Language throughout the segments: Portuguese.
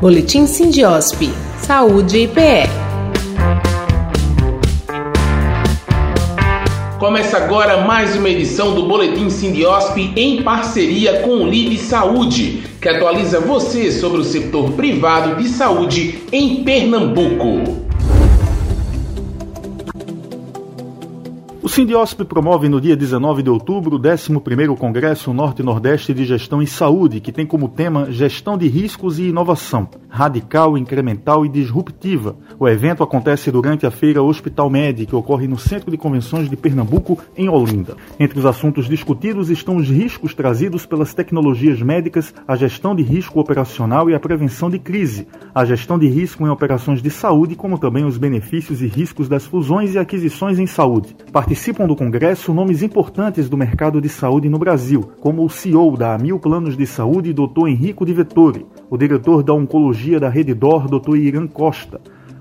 Boletim Sindiosp. Saúde e PE. Começa agora mais uma edição do Boletim Sindiosp em parceria com o Lib Saúde, que atualiza você sobre o setor privado de saúde em Pernambuco. O Sindiosp promove no dia 19 de outubro o 11º Congresso Norte-Nordeste de Gestão em Saúde, que tem como tema Gestão de Riscos e Inovação, radical, incremental e disruptiva. O evento acontece durante a feira Hospital Med, que ocorre no Centro de Convenções de Pernambuco, em Olinda. Entre os assuntos discutidos estão os riscos trazidos pelas tecnologias médicas, a gestão de risco operacional e a prevenção de crise, a gestão de risco em operações de saúde, como também os benefícios e riscos das fusões e aquisições em saúde. Participam do congresso nomes importantes do mercado de saúde no Brasil, como o CEO da Mil Planos de Saúde, Dr. Henrico de Vettori, o diretor da Oncologia da Rede Dor, Dr. Irã Costa,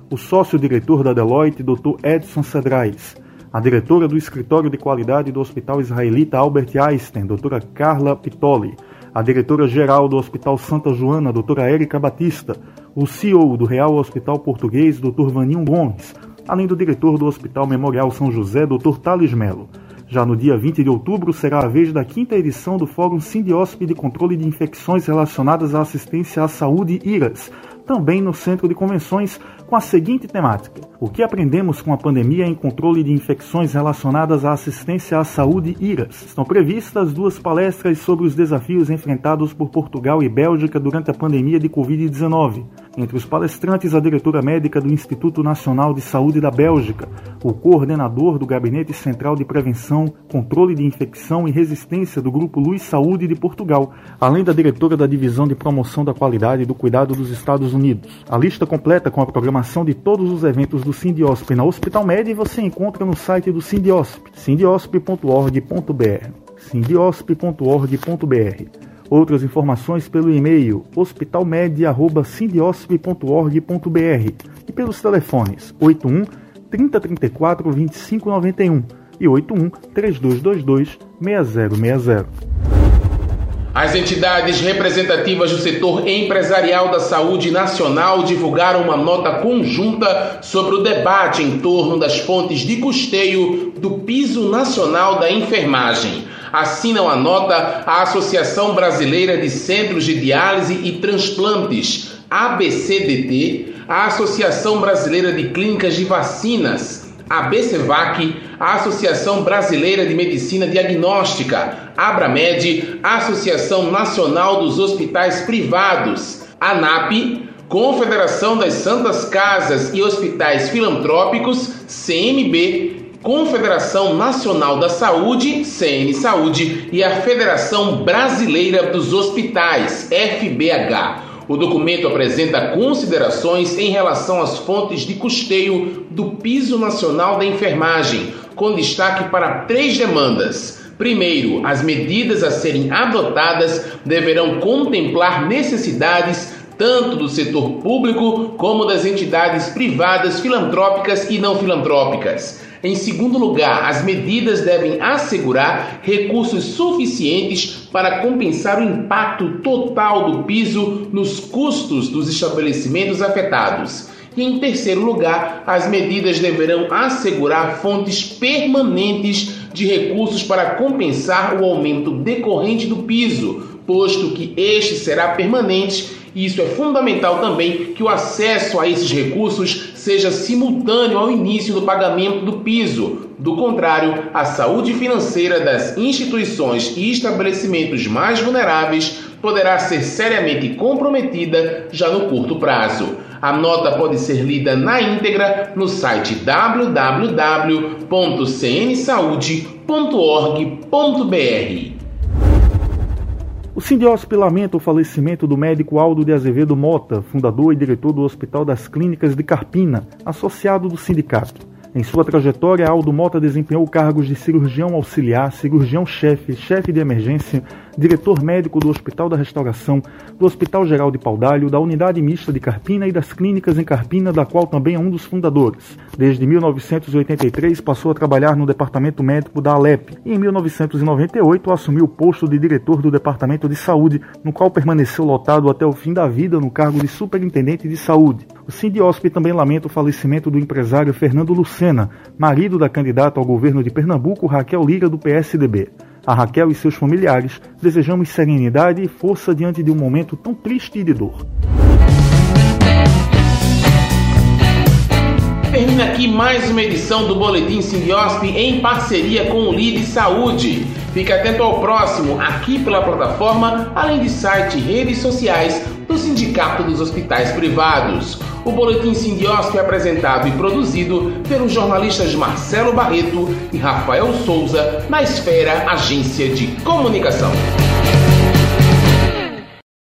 o sócio-diretor da Deloitte, Dr. Edson Cedrais, a diretora do Escritório de Qualidade do Hospital Israelita Albert Einstein, doutora Carla Pitoli, a diretora-geral do Hospital Santa Joana, doutora Érica Batista, o CEO do Real Hospital Português, Dr. Vaninho Gomes, além do diretor do Hospital Memorial São José, Dr. Thales Melo. Já no dia 20 de outubro será a vez da quinta edição do Fórum Sindiosp de Controle de Infecções Relacionadas à Assistência à Saúde IRAS, também no Centro de Convenções, com a seguinte temática: O que aprendemos com a pandemia em controle de infecções relacionadas à assistência à saúde IRAS? Estão previstas duas palestras sobre os desafios enfrentados por Portugal e Bélgica durante a pandemia de Covid-19. Entre os palestrantes, a diretora médica do Instituto Nacional de Saúde da Bélgica, o coordenador do Gabinete Central de Prevenção, Controle de Infecção e Resistência do Grupo Luz Saúde de Portugal, além da diretora da Divisão de Promoção da Qualidade e do Cuidado dos Estados Unidos. A lista completa com a programação de todos os eventos do Sindiosp na Hospital Med você encontra no site do Sindiosp, sindiosp.org.br. sindiosp.org.br. Outras informações pelo e-mail hospitalmed.sindiosp.org.br e pelos telefones 81 3034 2591 e 81 3222 6060. As entidades representativas do setor empresarial da saúde nacional divulgaram uma nota conjunta sobre o debate em torno das fontes de custeio do Piso Nacional da Enfermagem. Assinam a nota a Associação Brasileira de Centros de Diálise e Transplantes, ABCDT, a Associação Brasileira de Clínicas de Vacinas, ABCVAC, a Associação Brasileira de Medicina Diagnóstica, Abramed, a Associação Nacional dos Hospitais Privados, ANAP, Confederação das Santas Casas e Hospitais Filantrópicos, CMB, Confederação Nacional da Saúde, CN Saúde, e a Federação Brasileira dos Hospitais, FBH. O documento apresenta considerações em relação às fontes de custeio do Piso Nacional da Enfermagem, com destaque para três demandas. Primeiro, as medidas a serem adotadas deverão contemplar necessidades tanto do setor público como das entidades privadas, filantrópicas e não filantrópicas. Em segundo lugar, as medidas devem assegurar recursos suficientes para compensar o impacto total do piso nos custos dos estabelecimentos afetados. E em terceiro lugar, as medidas deverão assegurar fontes permanentes de recursos para compensar o aumento decorrente do piso, posto que este será permanente e isso é fundamental também que o acesso a esses recursos seja simultâneo ao início do pagamento do piso. Do contrário, a saúde financeira das instituições e estabelecimentos mais vulneráveis poderá ser seriamente comprometida já no curto prazo. A nota pode ser lida na íntegra no site www.cnsaude.org.br. O Sindiosp lamenta o falecimento do médico Aldo de Azevedo Mota, fundador e diretor do Hospital das Clínicas de Carpina, associado do sindicato. Em sua trajetória, Aldo Mota desempenhou cargos de cirurgião auxiliar, cirurgião-chefe, chefe de emergência, diretor médico do Hospital da Restauração, do Hospital Geral de Paudalho, da Unidade Mista de Carpina e das clínicas em Carpina, da qual também é um dos fundadores. Desde 1983 passou a trabalhar no departamento médico da Alep e em 1998 assumiu o posto de diretor do Departamento de Saúde, no qual permaneceu lotado até o fim da vida no cargo de superintendente de saúde. O Sindiosp também lamenta o falecimento do empresário Fernando Lucena, marido da candidata ao governo de Pernambuco, Raquel Lira, do PSDB. A Raquel e seus familiares desejamos serenidade e força diante de um momento tão triste e de dor. Termina aqui mais uma edição do Boletim Simbiosp em parceria com o LIDE Saúde. Fique atento ao próximo, aqui pela plataforma, além de site e redes sociais do Sindicato dos Hospitais Privados. O Boletim Sindiosp é apresentado e produzido pelos jornalistas Marcelo Barreto e Rafael Souza na Esfera Agência de Comunicação.